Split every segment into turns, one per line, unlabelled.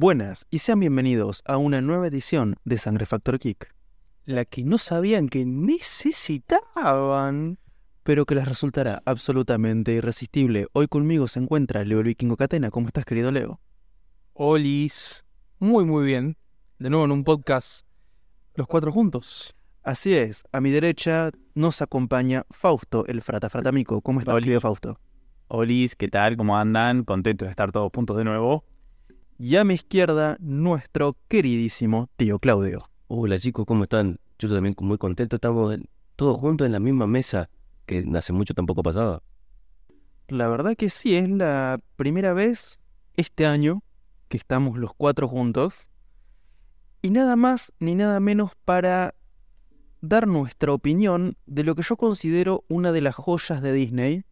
Buenas y sean bienvenidos a una nueva edición de Sangre Factor Kick,
La que no sabían que necesitaban.
pero que les resultará absolutamente irresistible. Hoy conmigo se encuentra Leo el Vikingo Catena. ¿Cómo estás, querido Leo?
Olis. Muy, muy bien. De nuevo en un podcast. Los cuatro juntos.
Así es, a mi derecha nos acompaña Fausto, el frata fratamico. ¿Cómo estás, querido Fausto?
Olis, ¿qué tal? ¿Cómo andan? Contentos de estar todos juntos de nuevo.
Y a mi izquierda, nuestro queridísimo tío Claudio.
Hola chicos, ¿cómo están? Yo también muy contento, estamos todos juntos en la misma mesa, que hace mucho tampoco pasaba.
La verdad que sí, es la primera vez este año que estamos los cuatro juntos. Y nada más ni nada menos para dar nuestra opinión de lo que yo considero una de las joyas de Disney.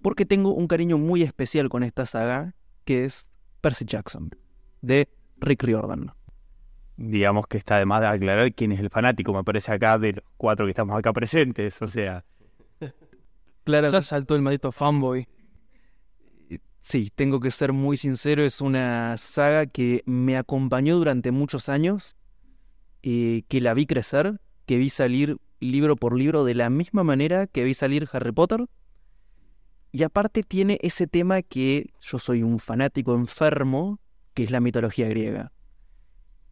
Porque tengo un cariño muy especial con esta saga, que es Percy Jackson, de Rick Riordan.
Digamos que está de más de aclarar quién es el fanático, me parece acá, de los cuatro que estamos acá presentes. O sea,
Claro. Ya saltó el maldito fanboy.
Sí, tengo que ser muy sincero, es una saga que me acompañó durante muchos años, eh, que la vi crecer, que vi salir libro por libro de la misma manera que vi salir Harry Potter. Y aparte tiene ese tema que yo soy un fanático enfermo, que es la mitología griega,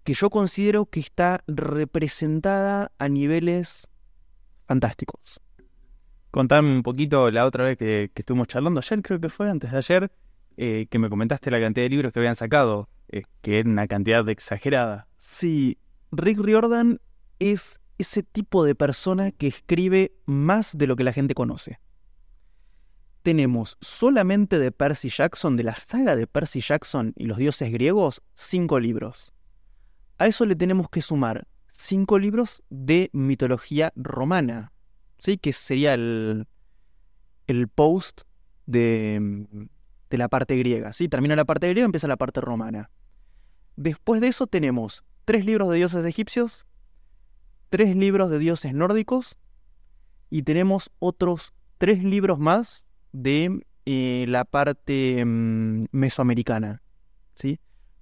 que yo considero que está representada a niveles fantásticos.
contame un poquito la otra vez que, que estuvimos charlando, ayer creo que fue, antes de ayer, eh, que me comentaste la cantidad de libros que habían sacado, eh, que era una cantidad exagerada.
Sí, Rick Riordan es ese tipo de persona que escribe más de lo que la gente conoce. Tenemos solamente de Percy Jackson, de la saga de Percy Jackson y los dioses griegos, cinco libros. A eso le tenemos que sumar cinco libros de mitología romana, ¿sí? que sería el, el post de, de la parte griega. ¿sí? Termina la parte griega, empieza la parte romana. Después de eso tenemos tres libros de dioses egipcios, tres libros de dioses nórdicos y tenemos otros tres libros más de eh, la parte mm, mesoamericana. ¿sí?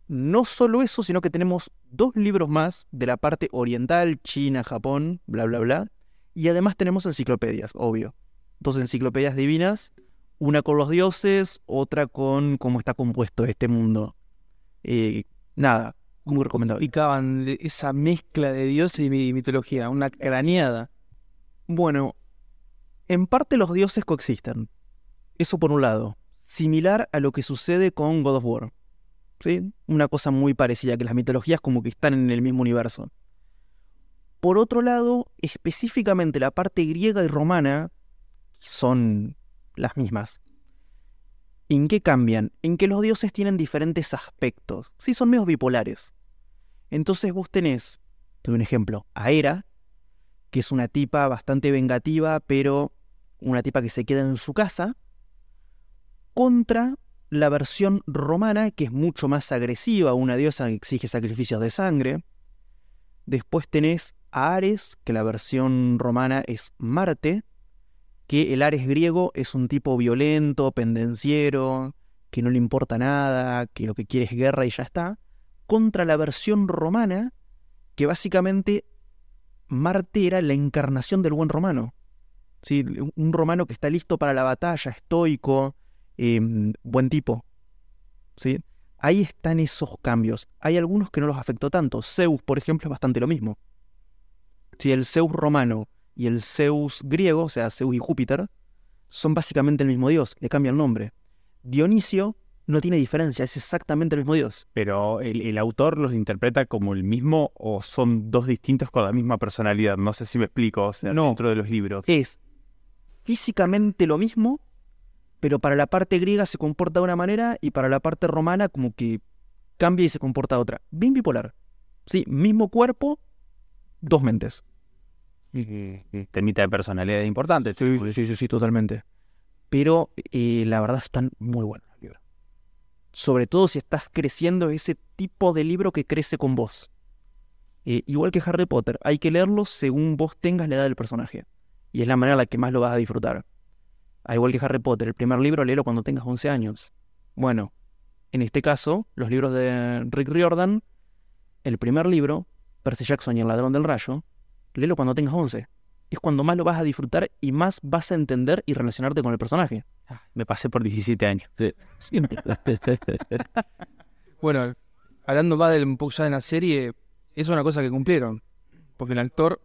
No solo eso, sino que tenemos dos libros más de la parte oriental, China, Japón, bla, bla, bla. Y además tenemos enciclopedias, obvio. Dos enciclopedias divinas, una con los dioses, otra con cómo está compuesto este mundo. Eh, nada, muy recomendable.
Explicaban esa mezcla de dioses y mi- mitología. Una craneada.
Bueno, en parte los dioses coexisten. Eso por un lado. Similar a lo que sucede con God of War. ¿Sí? Una cosa muy parecida, que las mitologías como que están en el mismo universo. Por otro lado, específicamente la parte griega y romana son las mismas. ¿En qué cambian? En que los dioses tienen diferentes aspectos. Sí, son medios bipolares. Entonces vos tenés, te doy un ejemplo, a Hera, que es una tipa bastante vengativa, pero una tipa que se queda en su casa, contra la versión romana, que es mucho más agresiva, una diosa que exige sacrificios de sangre. Después tenés a Ares, que la versión romana es Marte, que el Ares griego es un tipo violento, pendenciero, que no le importa nada, que lo que quiere es guerra y ya está, contra la versión romana, que básicamente Marte era la encarnación del buen romano. ¿sí? Un romano que está listo para la batalla, estoico, eh, buen tipo. ¿sí? Ahí están esos cambios. Hay algunos que no los afectó tanto. Zeus, por ejemplo, es bastante lo mismo. Si el Zeus romano y el Zeus griego, o sea, Zeus y Júpiter, son básicamente el mismo dios, le cambia el nombre. Dionisio no tiene diferencia, es exactamente el mismo dios.
Pero el, el autor los interpreta como el mismo o son dos distintos con la misma personalidad. No sé si me explico, o sea,
No.
dentro de los libros.
es físicamente lo mismo, pero para la parte griega se comporta de una manera y para la parte romana como que cambia y se comporta de otra. Bien bipolar. Sí, mismo cuerpo, dos mentes.
Temita de personalidad importante.
Sí, sí, sí, sí, totalmente. Pero eh, la verdad están muy buenos los libros. Sobre todo si estás creciendo ese tipo de libro que crece con vos. Eh, igual que Harry Potter, hay que leerlo según vos tengas la edad del personaje. Y es la manera en la que más lo vas a disfrutar. A igual que Harry Potter, el primer libro léelo cuando tengas 11 años. Bueno, En este caso, los libros de Rick Riordan, el primer libro, Percy Jackson y el ladrón del rayo, léelo cuando tengas 11. Es cuando más lo vas a disfrutar y más vas a entender y relacionarte con el personaje.
Me pasé por 17 años.
Siempre.
Bueno, hablando más del un poco ya de la serie, es una cosa que cumplieron. Porque el actor,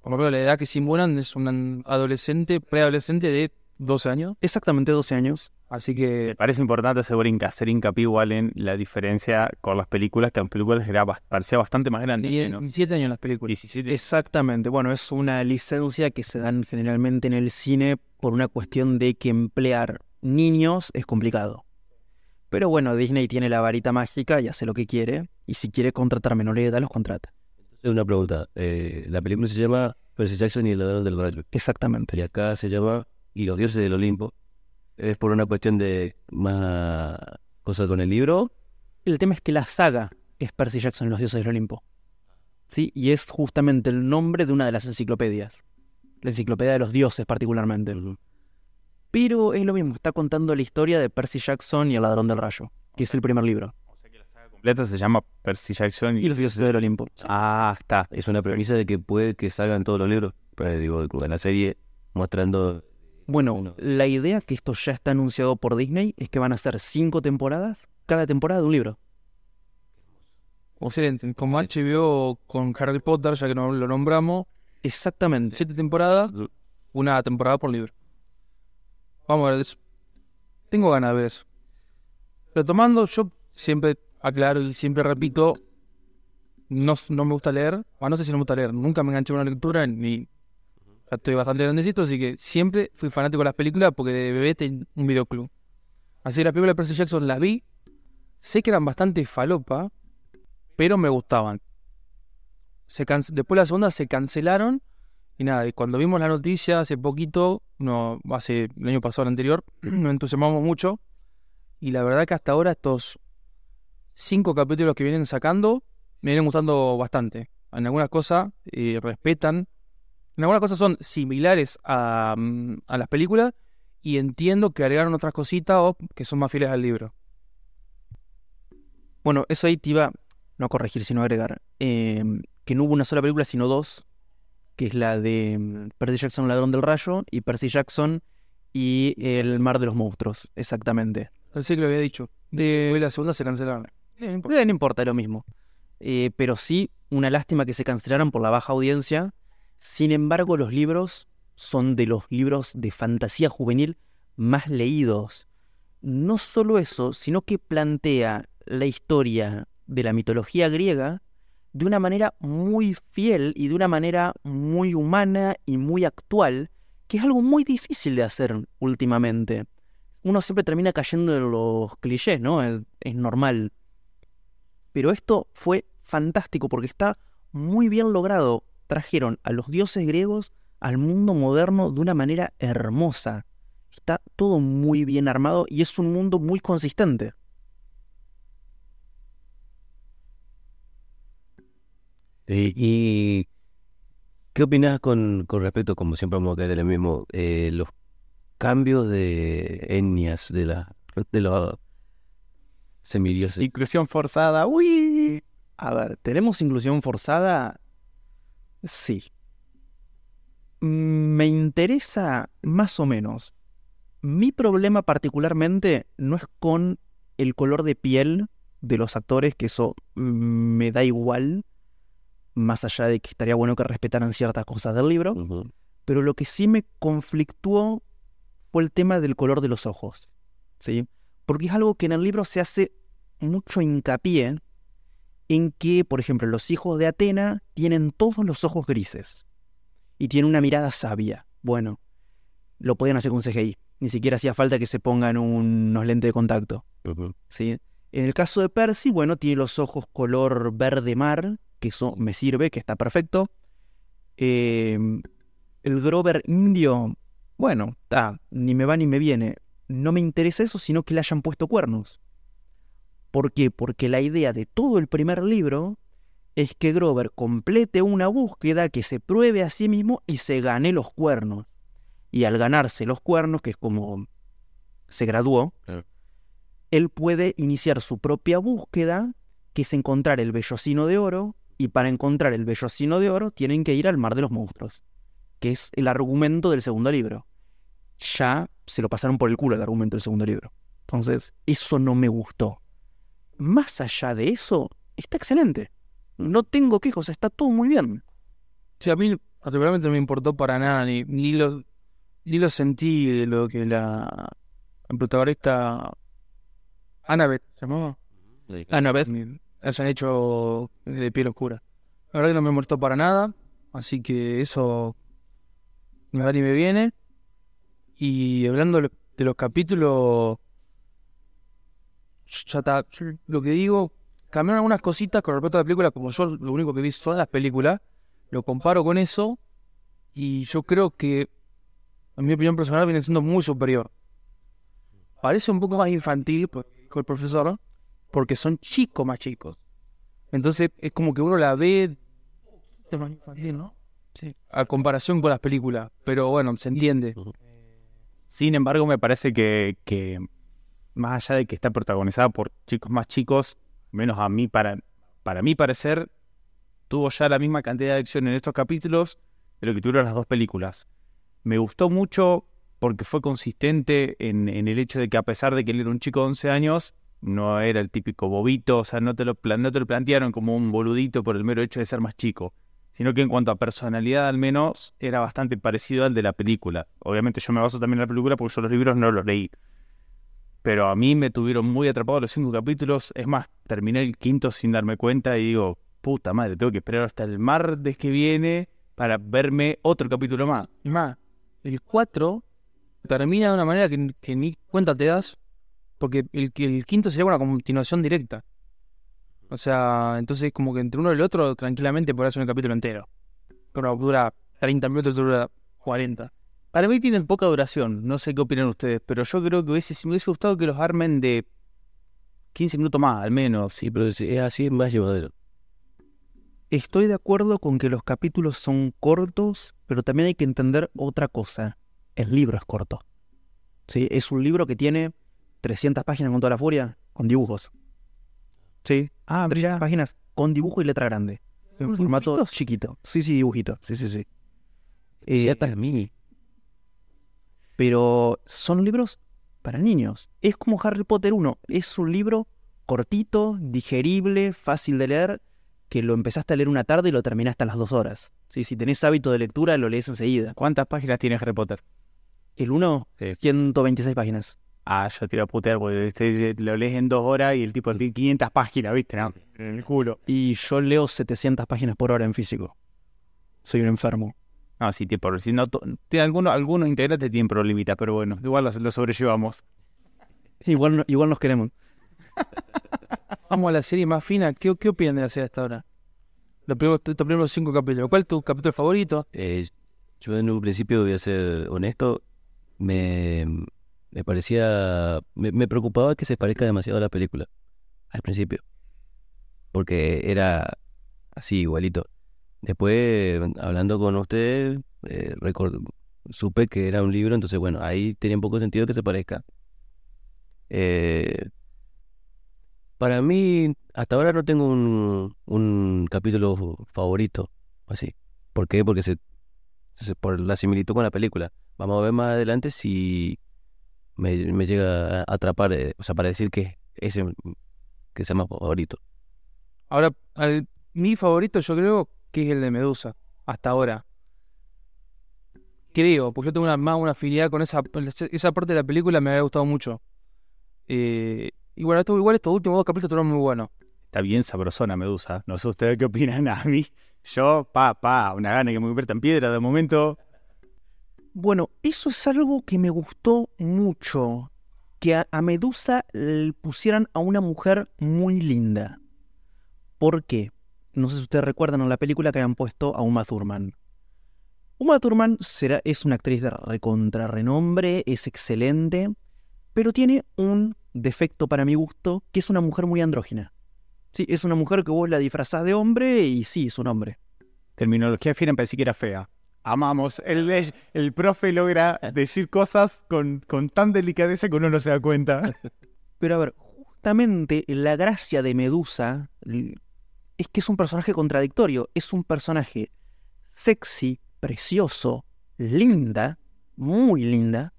por lo menos la edad que simulan, es un adolescente, preadolescente de 12 años.
Exactamente 12 años.
Así
Me
que
parece importante hacer, hinca- hacer hincapié igual en la diferencia con las películas, que en películas era, parecía bastante más grande.
tenía
¿no?
17 años las películas.
17.
Exactamente. Bueno, es una licencia que se dan generalmente en el cine por una cuestión de que emplear niños es complicado. Pero bueno, Disney tiene la varita mágica y hace lo que quiere. Y si quiere contratar menores de edad, los contrata.
Una pregunta. eh, la película se llama Percy Jackson y el ladrón del rayo.
Exactamente.
Y acá se llama Y los dioses del Olimpo. ¿Es por una cuestión de más cosas con el libro?
El tema es que la saga es Percy Jackson y los dioses del Olimpo. ¿Sí? Y es justamente el nombre de una de las enciclopedias. La enciclopedia de los dioses particularmente. Pero es lo mismo, está contando la historia de Percy Jackson y el ladrón del rayo, que es el primer libro.
O sea que la saga completa se llama Percy Jackson
Y
y...
los dioses del Olimpo.
Ah, está.
Es una premisa de que puede que salgan todos los libros. Pues digo, con la serie mostrando...
Bueno,
Bueno.
la idea que esto ya está anunciado por Disney es que van a ser cinco temporadas, cada temporada de un libro.
Excelente. Como HBO con Harry Potter, ya que no lo nombramos,
Exactamente.
siete temporadas, una temporada por libro. Vamos a ver, tengo ganas de ver eso. Retomando, yo siempre aclaro y siempre repito, no, no me gusta leer, o no sé si no me gusta leer, nunca me enganché a una lectura, ni estoy bastante grandecito, así que siempre fui fanático de las películas porque de bebé tenía un videoclub. Así que las películas de Percy Jackson las vi, sé que eran bastante falopa, pero me gustaban. Después la segunda se cancelaron y nada, cuando vimos la noticia hace poquito, no, hace el año pasado, el anterior, nos entusiasmamos mucho. Y la verdad que hasta ahora estos cinco capítulos que vienen sacando me vienen gustando bastante. En algunas cosas eh, respetan, en algunas cosas son similares a, mm, a las películas y entiendo que agregaron otras cositas o que son más fieles al libro.
Bueno, eso ahí te iba, no a corregir, sino a agregar, eh, que no hubo una sola película, sino dos, que es la de mm, Percy Jackson, ladrón del rayo, y Percy Jackson y el mar de los monstruos, exactamente.
Pensé que lo había dicho. De la segunda se cancelaron. Eh, no importa.
Eh, no importa, es lo mismo. Eh, pero sí, una lástima que se cancelaran por la baja audiencia. Sin embargo, los libros son de los libros de fantasía juvenil más leídos. No solo eso, sino que plantea la historia de la mitología griega de una manera muy fiel y de una manera muy humana y muy actual, que es algo muy difícil de hacer últimamente. Uno siempre termina cayendo en los clichés, ¿no? Es, es normal. Pero esto fue fantástico porque está muy bien logrado. Trajeron a los dioses griegos al mundo moderno de una manera hermosa. Está todo muy bien armado y es un mundo muy consistente.
¿Y qué opinas con, con respecto, como siempre vamos a caer en el mismo, eh, los cambios de etnias de, la, de los semidioses?
Inclusión forzada. ¡Uy!
A ver, ¿tenemos inclusión forzada? Sí. Mm, Me interesa más o menos. Mi problema particularmente no es con el color de piel de los actores, que eso me da igual, más allá de que estaría bueno que respetaran ciertas cosas del libro, pero lo que sí me conflictuó fue el tema del color de los ojos, ¿sí? Porque es algo que en el libro se hace mucho hincapié en que, por ejemplo, los hijos de Atena tienen todos los ojos grises y tienen una mirada sabia. Bueno, lo podían hacer con CGI, ni siquiera hacía falta que se pongan unos lentes de contacto. ¿sí? En el caso de Percy, bueno, tiene los ojos color verde mar, que eso me sirve, que está perfecto. Eh, el Grover indio, bueno, está, ni me va ni me viene. No me interesa eso, sino que le hayan puesto cuernos. ¿Por qué? Porque la idea de todo el primer libro es que Grover complete una búsqueda, que se pruebe a sí mismo y se gane los cuernos. Y al ganarse los cuernos, que es como se graduó,
Claro.
él puede iniciar su propia búsqueda, que es encontrar el vellocino de oro, y para encontrar el vellocino de oro tienen que ir al mar de los monstruos, que es el argumento del segundo libro. Ya se lo pasaron por el culo el argumento del segundo libro. Entonces, eso no me gustó. Más allá de eso, está excelente. No tengo quejos, está todo muy bien.
Sí, a mí particularmente no me importó para nada, ni, ni lo, ni lo sentí de lo que la, la protagonista Annabeth, ¿se llamaba?
Annabeth.
Hayan hecho de piel oscura. La verdad que no me molestó para nada, así que eso me va ni me viene. Y hablando de de los capítulos, ya está, yo lo que digo, cambiaron algunas cositas con respecto a la película, como yo lo único que vi son las películas, lo comparo con eso y yo creo que, en mi opinión personal, viene siendo muy superior. Parece un poco más infantil, dijo el profesor, porque son chicos más chicos. Entonces es como que uno la ve un poquito más infantil, ¿no? Sí. A comparación con las películas. Pero bueno, se entiende.
Sin embargo, me parece que, que más allá de que está protagonizada por chicos más chicos, menos a mí, para, para mi parecer, tuvo ya la misma cantidad de acción en estos capítulos de lo que tuvieron las dos películas. Me gustó mucho porque fue consistente en, en el hecho de que a pesar de que él era un chico de 11 años, no era el típico bobito, o sea, no te lo, no te lo plantearon como un boludito por el mero hecho de ser más chico, sino que en cuanto a personalidad al menos era bastante parecido al de la película. Obviamente yo me baso también en la película porque yo los libros no los leí. Pero a mí me tuvieron muy atrapado los cinco capítulos. Es más, terminé el quinto sin darme cuenta y digo, puta madre, tengo que esperar hasta el martes que viene para verme otro capítulo más.
Y más, el 4 termina de una manera que, que ni cuenta te das, porque el, el quinto sería una continuación directa. O sea, entonces como que entre uno y el otro tranquilamente podrás hacer un capítulo entero. Pero dura 30 minutos, dura 40.
Para mí tienen poca duración, no sé qué opinan ustedes, pero yo creo que hubiese, me hubiese gustado que los armen de 15 minutos más, al menos.
Sí, pero es, es así, es más llevadero.
Estoy de acuerdo con que los capítulos son cortos, pero también hay que entender otra cosa. El libro es corto. ¿Sí? Es un libro que tiene 300 páginas con toda la furia, con dibujos. ¿Sí?
Ah,
300 páginas con dibujo y letra grande. En
¿Unos
formato
dibujitos?
chiquito. Sí, sí, dibujito. Sí, sí, sí. Eh,
mí.
Pero son libros para niños. Es como Harry Potter 1. Es un libro cortito, digerible, fácil de leer, que lo empezaste a leer una tarde y lo terminaste a las dos horas. Sí, si tenés hábito de lectura, lo lees enseguida.
¿Cuántas páginas tiene Harry Potter?
El 1,
Sí.
126 páginas.
Ah, yo te iba a putear porque este, lo lees en dos horas y el tipo tiene 500 páginas, ¿viste? No, en el culo.
Y yo leo 700 páginas por hora en físico. Soy un enfermo.
No, sí, tipo, si no, tiene algunos, algunos integrantes tienen problemitas, pero bueno, igual lo, lo sobrellevamos.
Igual, igual nos queremos.
Vamos a la serie más fina. ¿Qué, qué opinan de la serie hasta ahora? Los primeros, primeros cinco capítulos. ¿Cuál es tu capítulo favorito?
Eh, yo en un principio, voy a ser honesto, me, me parecía, me, me preocupaba que se parezca demasiado a la película, al principio, porque era así, igualito. Después, hablando con ustedes, eh, record- supe que era un libro, entonces bueno, ahí tenía un poco sentido que se parezca. Eh, para mí, hasta ahora no tengo un, un capítulo favorito, así. ¿Por qué? Porque se, por la similitud con la película. Vamos a ver más adelante si me, me llega a atrapar, eh, o sea, para decir que ese que sea más favorito.
Ahora, mi favorito yo creo que es el de Medusa. Hasta ahora. Creo, porque yo tengo una, más una afinidad con esa, esa parte de la película, me había gustado mucho. Eh, y bueno, esto, igual estos últimos dos capítulos estuvieron muy buenos.
Está bien sabrosona Medusa. No sé ustedes qué opinan a mí. Yo, pa, pa, una gana que me convierta en piedra de momento.
Bueno, eso es algo que me gustó mucho. Que a, a Medusa le pusieran a una mujer muy linda. ¿Por qué? No sé si ustedes recuerdan en la película que habían puesto a Uma Thurman. Uma Thurman será, es una actriz de recontra renombre, es excelente, pero tiene un defecto para mi gusto, que es una mujer muy andrógina. Sí, es una mujer que vos la disfrazás de hombre y sí, es un hombre.
Terminología fina, pensé que era fea. Amamos. El, el profe logra decir cosas con, con tan delicadeza que uno no se da cuenta.
Pero a ver, justamente la gracia de Medusa es que es un personaje contradictorio. Es un personaje sexy, precioso, linda, muy linda,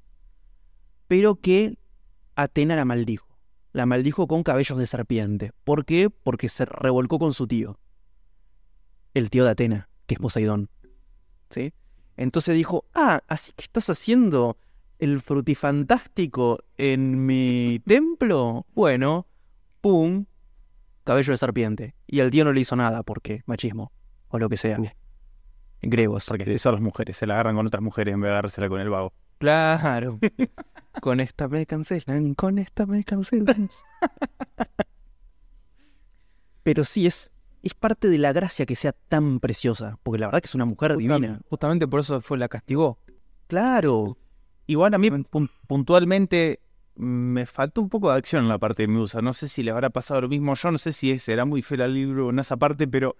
pero que Atena la maldijo. La maldijo con cabellos de serpiente. ¿Por qué? Porque se revolcó con su tío. El tío de Atena, que es Poseidón. ¿Sí? Entonces dijo, ah, así que estás haciendo el frutifantástico en mi templo. Bueno, pum, cabello de serpiente. Y el tío no le hizo nada porque machismo, o lo que sea. Gregos.
Porque eso las mujeres, se la agarran con otras mujeres en vez de agarrársela con el vago.
Claro. con esta me cancelan, con esta me cancelan. Pero sí, es, es parte de la gracia que sea tan preciosa. Porque la verdad que es una mujer divina.
Justamente por eso fue la castigó.
Claro.
Igual a mí pun- puntualmente me faltó un poco de acción en la parte de Medusa. No sé si le habrá pasado lo mismo. Yo no sé si será muy fiel al libro en esa parte, pero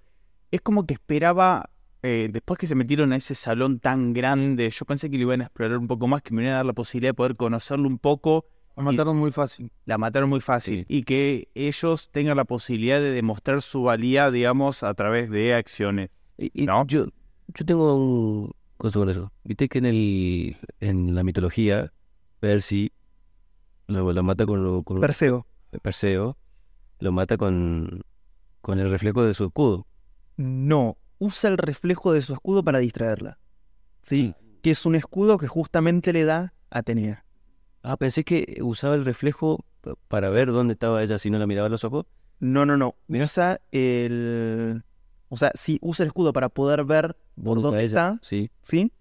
es como que esperaba, eh, después que se metieron a ese salón tan grande, yo pensé que le iban a explorar un poco más, que me iban a dar la posibilidad de poder conocerlo un poco.
La mataron muy fácil.
La mataron muy fácil. Y que ellos tengan la posibilidad de demostrar su valía, digamos, a través de acciones.
Y
¿No?
yo, yo tengo un cosa con eso. Viste que en el en la mitología, Percy lo, lo mata con, con
Perseo.
Perseo, lo mata con, con el reflejo de su escudo.
No. Usa el reflejo de su escudo para distraerla. ¿Sí? Que es un escudo que justamente le da a Atenea.
Ah, pensé que usaba el reflejo para ver dónde estaba ella si no la miraba a los ojos.
No, no, no. Usa el. O sea, sí, usa el escudo para poder ver por
¿Dónde ella?
está,
Sí.
¿sí?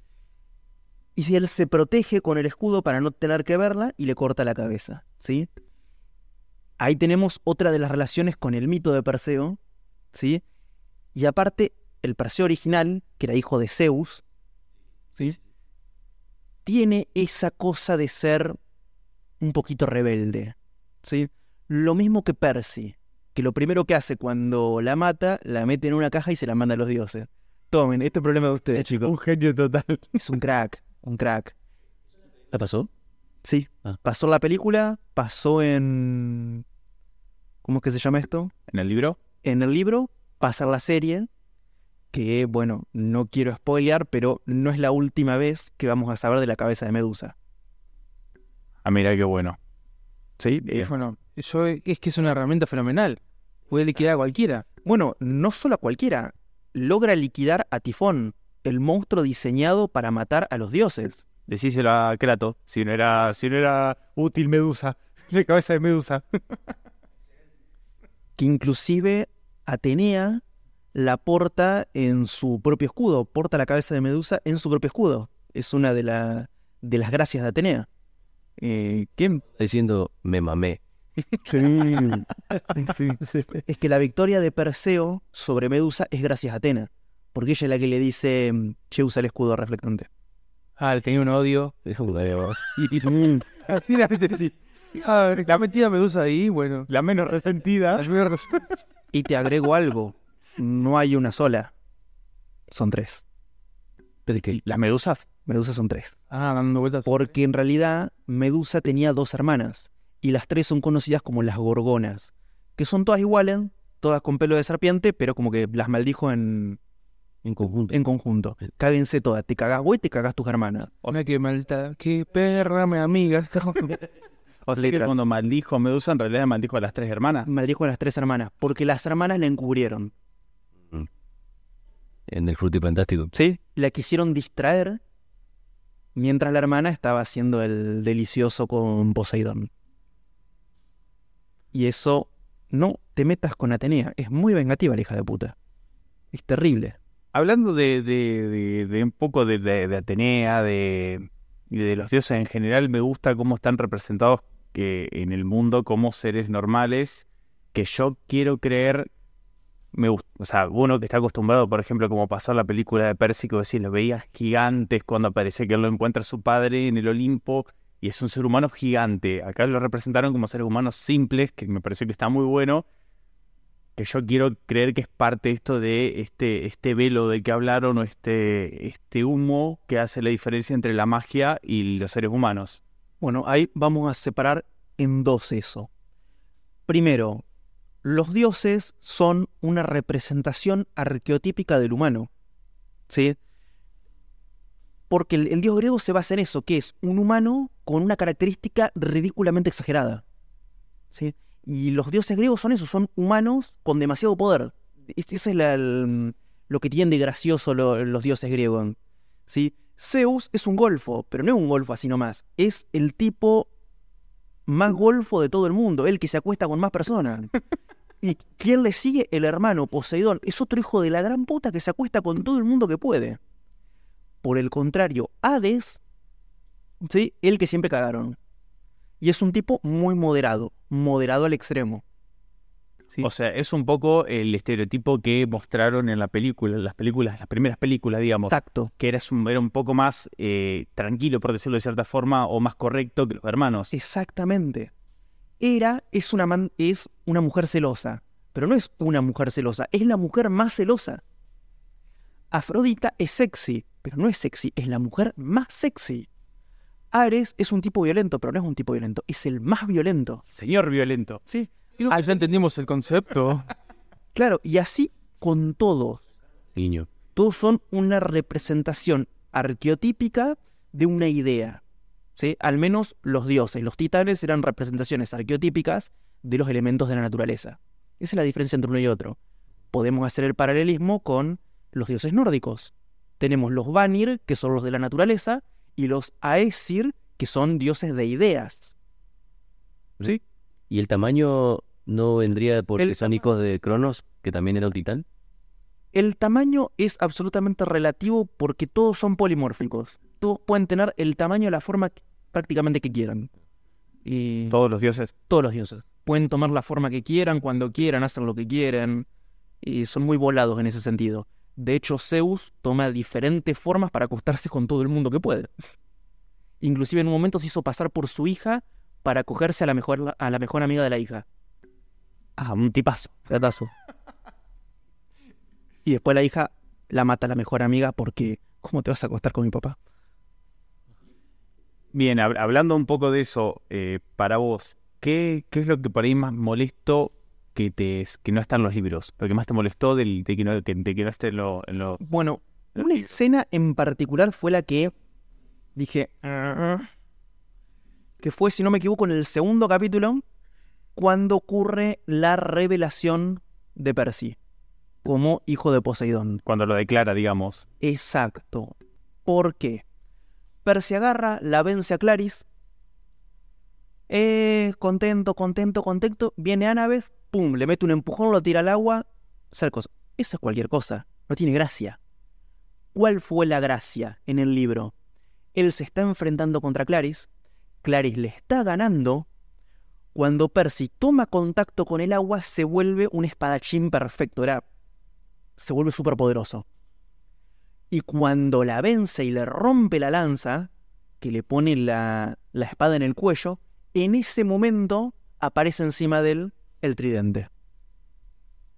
Y si él se protege con el escudo para no tener que verla y le corta la cabeza, ¿sí? Ahí tenemos otra de las relaciones con el mito de Perseo, ¿sí? Y aparte, el Perseo original, que era hijo de Zeus, ¿sí? Tiene esa cosa de ser un poquito rebelde, ¿sí? Lo mismo que Percy, que lo primero que hace cuando la mata, la mete en una caja y se la manda a los dioses. Tomen, este es problema de ustedes, chicos.
Un genio total.
Es un crack, un crack.
¿La pasó?
Sí,
Ah.
pasó la película, pasó en... ¿Cómo es que se llama esto?
¿En el libro?
En el libro, pasa la serie, que bueno, no quiero spoilear, pero no es la última vez que vamos a saber de la cabeza de Medusa.
Ah, mira qué bueno.
Sí,
Y bueno, eso es que es una herramienta fenomenal. Puede liquidar a cualquiera.
Bueno, no solo a cualquiera, logra liquidar a Tifón, el monstruo diseñado para matar a los dioses.
Decíselo a Kratos, si no era, si no era útil Medusa, la cabeza de Medusa.
que inclusive Atenea la porta en su propio escudo, porta la cabeza de Medusa en su propio escudo. Es una de, la- de las gracias de Atenea. Eh, ¿quién?
Diciendo, me mamé.
Es que la victoria de Perseo sobre Medusa es gracias a Atena, porque ella es la que le dice, che, usa el escudo reflectante.
Ah, le tenía un odio. Sí. Ah, la metida medusa ahí, bueno.
La menos resentida.
y te agrego algo, no hay una sola, son tres.
¿Las medusas?
Medusa son tres.
Ah, dando vueltas.
Porque en realidad Medusa tenía dos hermanas y las tres son conocidas como las gorgonas, que son todas iguales, todas con pelo de serpiente, pero como que las maldijo en,
En conjunto.
en conjunto. Cáguense todas, te cagás vos y te cagás tus hermanas.
Mira qué maldita. Qué perra, mi amiga.
O sea cuando maldijo a Medusa, en realidad maldijo a las tres hermanas.
Maldijo a las tres hermanas, porque las hermanas la encubrieron,
En el frutifantástico.
¿sí? La quisieron distraer mientras la hermana estaba haciendo el delicioso con Poseidón. Y eso, no te metas con Atenea, es muy vengativa la hija de puta. Es terrible.
Hablando de, de- de- de un poco de, Atenea, de, los dioses en general, me gusta cómo están representados que en el mundo como seres normales, que yo quiero creer, me gust- o sea, uno que está acostumbrado, por ejemplo, como pasó en la película de vos decís, lo veías gigantes cuando aparece que lo encuentra su padre en el Olimpo, y es un ser humano gigante. Acá lo representaron como seres humanos simples, que me pareció que está muy bueno, yo quiero creer que es parte esto de este, este velo del que hablaron o este, este humo que hace la diferencia entre la magia y los seres humanos.
Bueno, ahí vamos a separar en dos eso. Primero, los dioses son una representación arqueotípica del humano. ¿Sí? Porque el, el dios griego se basa en eso, que es un humano con una característica ridículamente exagerada. ¿Sí? Y los dioses griegos son eso, son humanos con demasiado poder. Es- Eso es el- lo que tienen de gracioso lo- los dioses griegos. ¿sí? Zeus es un golfo, pero no es un golfo así nomás. Es el tipo más golfo de todo el mundo, el que se acuesta con más personas. ¿Y quién le sigue? El hermano Poseidón. Es otro hijo de la gran puta que se acuesta con todo el mundo que puede. Por el contrario, Hades, ¿sí? El que siempre cagaron. Y es un tipo muy moderado, moderado al extremo. Sí.
O sea, es un poco el estereotipo que mostraron en la película, las películas, las primeras películas, digamos.
Exacto.
Que era un, era un poco más eh, tranquilo, por decirlo de cierta forma, o más correcto que los hermanos.
Exactamente. Hera es una, man- es una mujer celosa, pero no es una mujer celosa, es la mujer más celosa. Afrodita es sexy, pero no es sexy, es la mujer más sexy. Ares es un tipo violento, pero no es un tipo violento, es el más violento.
Señor violento.
Sí.
Creo que ya entendimos el concepto.
Claro, y así con todos.
Niño.
Todos son una representación arqueotípica de una idea. ¿sí? Al menos los dioses, los titanes eran representaciones arqueotípicas de los elementos de la naturaleza. Esa es la diferencia entre uno y otro. Podemos hacer el paralelismo con los dioses nórdicos. Tenemos los Vanir, que son los de la naturaleza, y los Aesir, que son dioses de ideas. ¿Sí?
¿Y el tamaño no vendría porque
El
son hijos de Cronos, que también era un titán?
El tamaño es absolutamente relativo porque todos son polimórficos. Todos pueden tener el tamaño y la forma que- prácticamente que quieran. Y
Todos los dioses.
todos los dioses. Pueden tomar la forma que quieran, cuando quieran, hacer lo que quieren. Y son muy volados en ese sentido. De hecho, Zeus toma diferentes formas para acostarse con todo el mundo que puede. Inclusive en un momento se hizo pasar por su hija para acogerse a la mejor, a la mejor amiga de la hija.
Ah, un tipazo.
Gatazo. Y después la hija la mata a la mejor amiga porque ¿cómo te vas a acostar con mi papá?
Bien, hab- hablando un poco de eso, eh, para vos, ¿qué, ¿qué es lo que por ahí más molesto que te que no está en los libros? Lo que más te molestó del, de, que no, de que no esté en lo-.
Bueno, una escena en particular fue la que dije "Ah", que fue, si no me equivoco, en el segundo capítulo cuando ocurre la revelación de Percy como hijo de Poseidón.
Cuando lo declara, digamos.
Exacto. ¿Por qué? Percy agarra, la vence a Claris. Eh, contento, contento, contento. Viene Annabeth, pum, le mete un empujón, lo tira al agua. Sale cosa. Eso es cualquier cosa. No tiene gracia. ¿Cuál fue la gracia en el libro? Él se está enfrentando contra Claris. Claris le está ganando. Cuando Percy toma contacto con el agua, se vuelve un espadachín perfecto. Era. Se vuelve súper poderoso. Y cuando la vence y le rompe la lanza, que le pone la, la espada en el cuello, en ese momento aparece encima de él el tridente.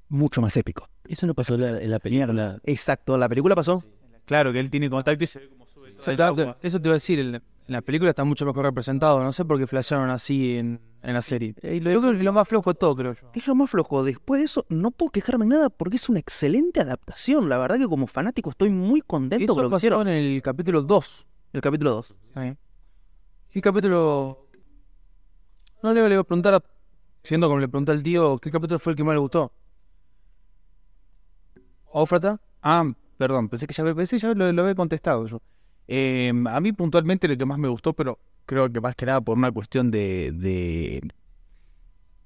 Mucho más épico.
Eso no pasó en la, en la película.
Exacto, la película pasó.
Claro, que él tiene contacto y se ve como sube. todo el agua.
Eso te iba a decir, en la, en la película está mucho mejor representado. No sé por qué flashearon así en, en la serie.
Y lo-
Yo creo que lo más flojo de todo, creo yo.
Es lo más flojo. Después de eso, no puedo quejarme en nada porque es una excelente adaptación. La verdad que como fanático estoy muy contento con
Eso
lo que
pasó
hicieron.
en el capítulo 2.
El capítulo 2.
¿Qué capítulo? No le, le voy a preguntar, a- siendo como le pregunté al tío, ¿qué capítulo fue el que más le gustó? ¿Ófrata?
Ah, perdón, pensé que ya, pensé que ya lo, había contestado yo. Eh, a mí puntualmente lo que más me gustó, pero creo que más que nada por una cuestión de,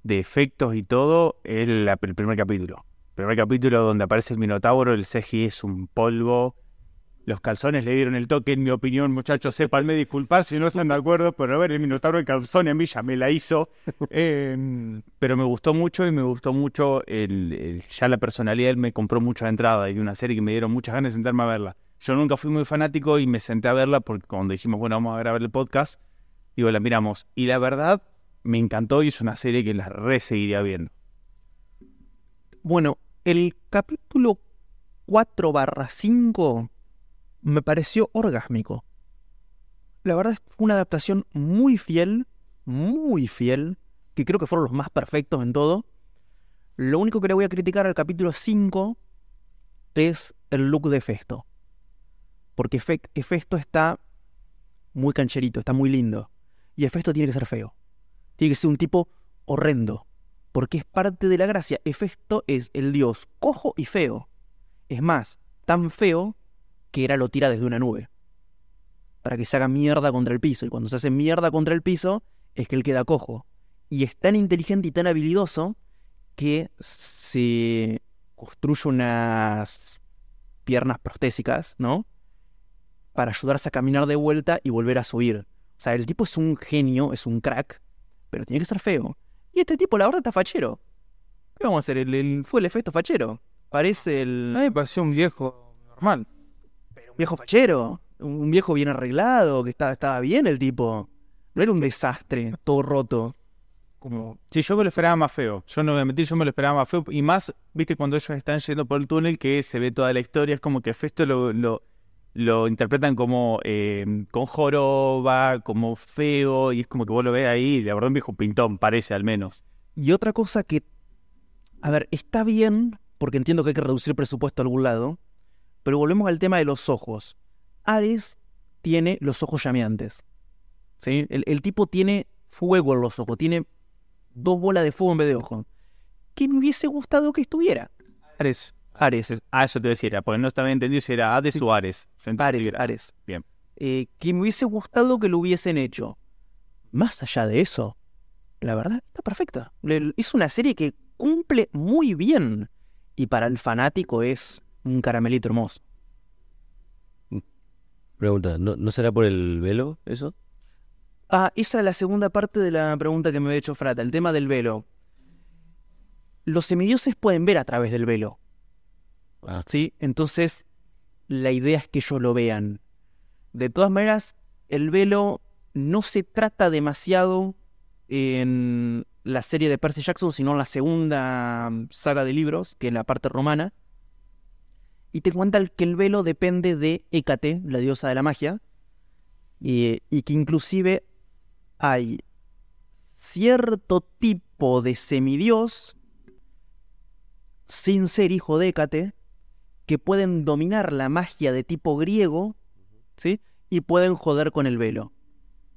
de, efectos y todo, es el primer capítulo. El primer capítulo donde aparece el Minotauro, el CGI es un polvo. Los calzones le dieron el toque, en mi opinión, muchachos, sépanme disculpar si no están de acuerdo, pero a ver, el Minotauro el calzón a mí ya me la hizo. Eh, pero me gustó mucho y me gustó mucho el, el- ya la personalidad, él me compró mucho la entrada y una serie que me dieron muchas ganas de sentarme a verla. Yo nunca fui muy fanático y me senté a verla porque cuando dijimos, bueno, vamos a grabar el podcast, digo, la miramos. Y la verdad, me encantó y es una serie que la re seguiría viendo.
Bueno, el capítulo 4 barra 5 me pareció orgásmico. La verdad es una adaptación muy fiel, muy fiel que creo que fueron los más perfectos en todo. Lo único que le voy a criticar al capítulo 5 es el look de Festo. Porque Fe- Hefesto está muy cancherito, está muy lindo. Y Hefesto tiene que ser feo. Tiene que ser un tipo horrendo. Porque es parte de la gracia. Hefesto es el dios cojo y feo. Es más, tan feo que era lo tira desde una nube. Para que se haga mierda contra el piso. Y cuando se hace mierda contra el piso, es que él queda cojo. Y es tan inteligente y tan habilidoso que se construye unas piernas prostésicas, ¿no? Para ayudarse a caminar de vuelta y volver a subir. O sea, el tipo es un genio, es un crack, pero tiene que ser feo. Y este tipo, la verdad, está fachero. ¿Qué vamos a hacer? El, fue el efecto fachero. Parece el.
A mí me pareció un viejo normal.
Viejo fachero. Un viejo bien arreglado, que estaba, estaba bien el tipo. No era un desastre, todo roto. Como.
Sí, yo me lo esperaba más feo. Yo no voy a mentir, yo me lo esperaba más feo. Y más, viste, cuando ellos están yendo por el túnel, que se ve toda la historia, es como que Festo lo, lo, lo interpretan como eh, con joroba, como feo, y es como que vos lo ves ahí, la verdad un viejo pintón, parece al menos.
Y otra cosa que. A ver, está bien, porque entiendo que hay que reducir presupuesto a algún lado. Pero volvemos al tema de los ojos. Ares tiene los ojos llameantes. ¿Sí? El, el tipo tiene fuego en los ojos, tiene dos bolas de fuego en vez de ojos. Que me hubiese gustado que estuviera.
Ares.
Ares.
Ah, eso te decía, porque no estaba entendido si era Hades o Ares.
Ares, Ares.
Bien.
Eh, que me hubiese gustado que lo hubiesen hecho. Más allá de eso, la verdad, está perfecta. Es una serie que cumple muy bien. Y para el fanático es un caramelito hermoso.
Pregunta, ¿no, ¿no será por el velo eso?
Ah, esa es la segunda parte de la pregunta que me había hecho Frata, el tema del velo. Los semidioses pueden ver a través del velo.
Ah,
¿sí? Entonces, la idea es que ellos lo vean. De todas maneras, el velo no se trata demasiado en la serie de Percy Jackson, sino en la segunda saga de libros, que es la parte romana. Y te cuenta que el velo depende de Hécate, la diosa de la magia, y, que inclusive hay cierto tipo de semidios sin ser hijo de Hécate, que pueden dominar la magia de tipo griego, ¿sí? Y pueden joder con el velo,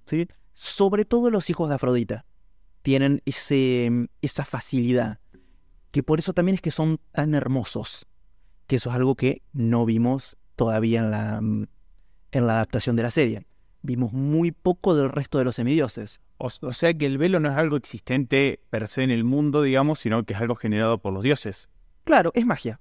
¿sí? Sobre todo los hijos de Afrodita tienen esa facilidad, que por eso también es que son tan hermosos, que eso es algo que no vimos todavía en la, en la adaptación de la serie. Vimos muy poco del resto de los semidioses.
O, o sea que el velo no es algo existente per se en el mundo, digamos, sino que es algo generado por los dioses.
Claro, es magia.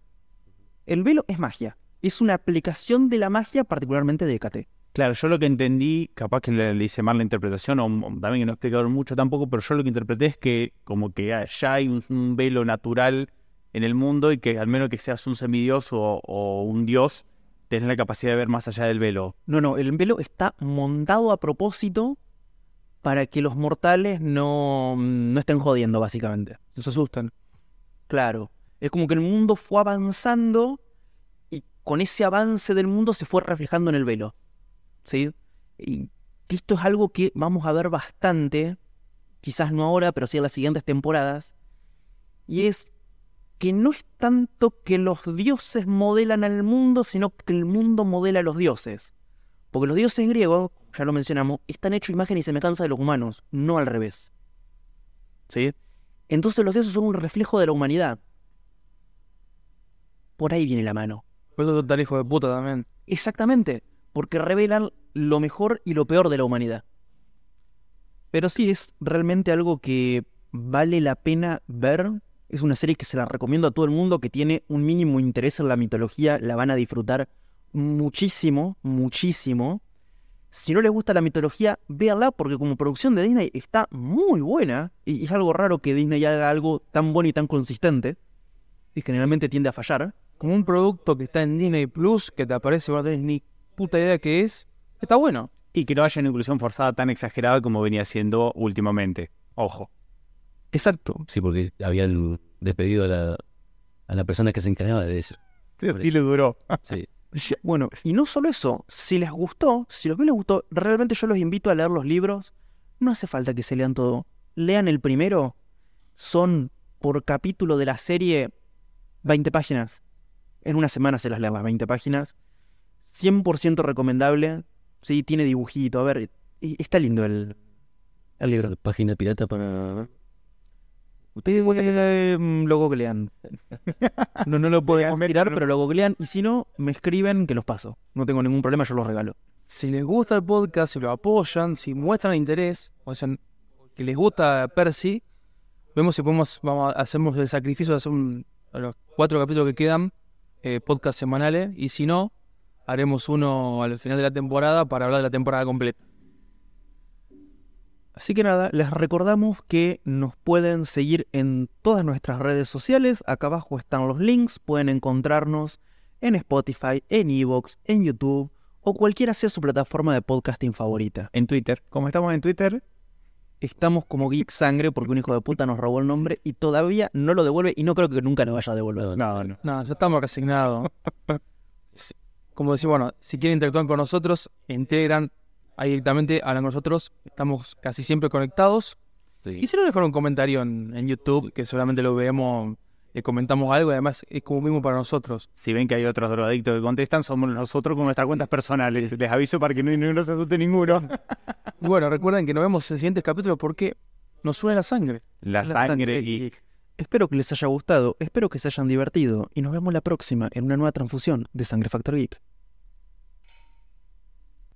El velo es magia. Es una aplicación de la magia, particularmente de Hécate.
Claro, yo lo que entendí, capaz que le, le hice mal la interpretación, o, o también que no explicaron mucho tampoco, pero yo lo que interpreté es que como que ya hay un, un velo natural en el mundo y que al menos que seas un semidios o, o un dios, tenés la capacidad de ver más allá del velo.
No, no, el velo está montado a propósito para que los mortales no, no estén jodiendo, básicamente.
Se asustan.
Claro. Es como que el mundo fue avanzando y con ese avance del mundo se fue reflejando en el velo. ¿Sí? Y esto es algo que vamos a ver bastante, quizás no ahora, pero sí en las siguientes temporadas. Y es que no es tanto que los dioses modelan al mundo, sino que el mundo modela a los dioses. Porque los dioses griegos, ya lo mencionamos, están hechos imagen y semejanza de los humanos, no al revés. ¿Sí? Entonces los dioses son un reflejo de la humanidad. Por ahí viene la mano.
Por eso tan hijo de puta también.
Exactamente, porque revelan lo mejor y lo peor de la humanidad. Pero sí, es realmente algo que vale la pena ver. Es una serie que se la recomiendo a todo el mundo que tiene un mínimo interés en la mitología. La van a disfrutar muchísimo, muchísimo. Si no les gusta la mitología, véanla porque como producción de Disney está muy buena. Y es algo raro que Disney haga algo tan bueno y tan consistente. Y generalmente tiende a fallar.
Como un producto que está en Disney Plus, que te aparece y no tenés ni puta idea qué es, está bueno.
Y que no haya una inclusión forzada tan exagerada como venía siendo últimamente. Ojo.
Exacto.
sí, porque habían despedido a la, a la persona que se encargaba de eso.
Sí le duró.
Sí.
Bueno, y no solo eso, si les gustó, si los que les gustó, realmente yo los invito a leer los libros. No hace falta que se lean todo. lean el primero. Son por capítulo de la serie 20 páginas. En una semana se las leen las 20 páginas. 100% recomendable. Sí, tiene dibujito. A ver, está lindo el, el libro.
Página pirata para...
Ustedes eh, lo googlean. No, no lo podemos tirar, pero lo googlean. Y si no, me escriben que los paso. No tengo ningún problema, yo los regalo.
Si les gusta el podcast, si lo apoyan, si muestran interés, o sea, que les gusta Percy, vemos si podemos, vamos hacemos el sacrificio de hacer un, a los cuatro capítulos que quedan, eh, podcast semanales, y si no, haremos uno al final de la temporada para hablar de la temporada completa.
Así que nada, les recordamos que nos pueden seguir en todas nuestras redes sociales. Acá abajo están los links. Pueden encontrarnos en Spotify, en Evox, en YouTube o cualquiera sea su plataforma de podcasting favorita.
En Twitter. Como estamos en Twitter,
Estamos como Geek Sangre porque un hijo de puta nos robó el nombre y todavía no lo devuelve y no creo que nunca lo vaya a devolver.
no, no.
No, ya estamos resignados. Como decir, bueno, si quieren interactuar con nosotros, integran ahí directamente, hablan con nosotros, estamos casi siempre conectados. Y si no, dejar un comentario en, en YouTube, que seguramente lo vemos, le comentamos algo, y además es como mismo para nosotros.
Si ven que hay otros drogadictos que contestan, somos nosotros con nuestras cuentas personales. Les aviso para que no, no se asuste ninguno.
Bueno, recuerden que nos vemos en el siguiente capítulo porque nos suena la sangre.
La
La
sangre y...
Espero que les haya gustado, espero que se hayan divertido y nos vemos la próxima en una nueva transfusión de Sangre Factor Geek.